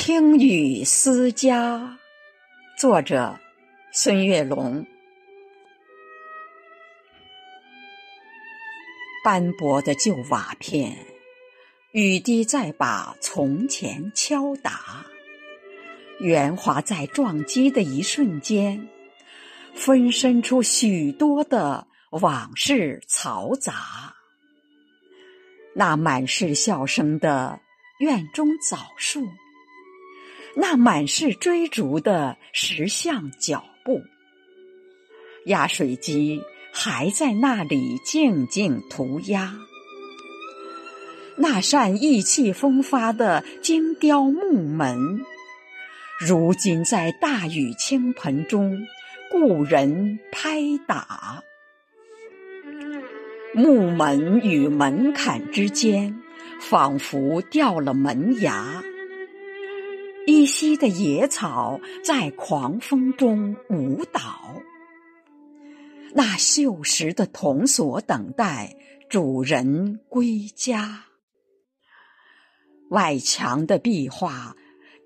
听雨思家，作者孙月龙。斑驳的旧瓦片，雨滴在把从前敲打，圆滑在撞击的一瞬间，分身出许多的往事嘈杂。那满是笑声的院中枣树，那满是追逐的石像脚步，压水机还在那里静静涂鸦。那扇意气风发的精雕木门，如今在大雨倾盆中，故人拍打。木门与门槛之间，仿佛掉了门牙。依稀的野草在狂风中舞蹈。那锈蚀的铜锁等待主人归家。外墙的壁画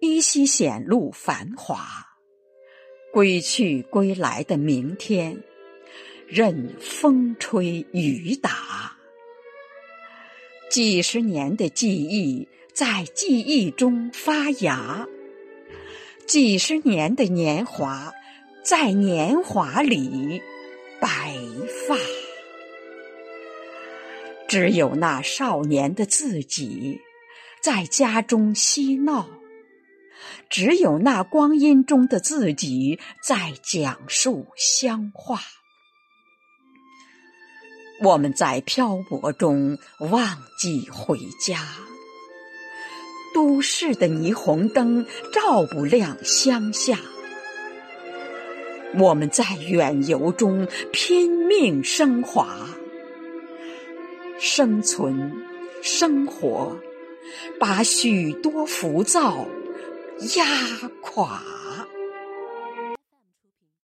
依稀显露繁华。归去归来的明天。任风吹雨打，几十年的记忆在记忆中发芽，几十年的年华在年华里白发。只有那少年的自己在家中嬉闹，只有那光阴中的自己在讲述乡话。我们在漂泊中忘记回家，都市的霓虹灯照不亮乡下。我们在远游中拼命升华，生存、生活，把许多浮躁压垮。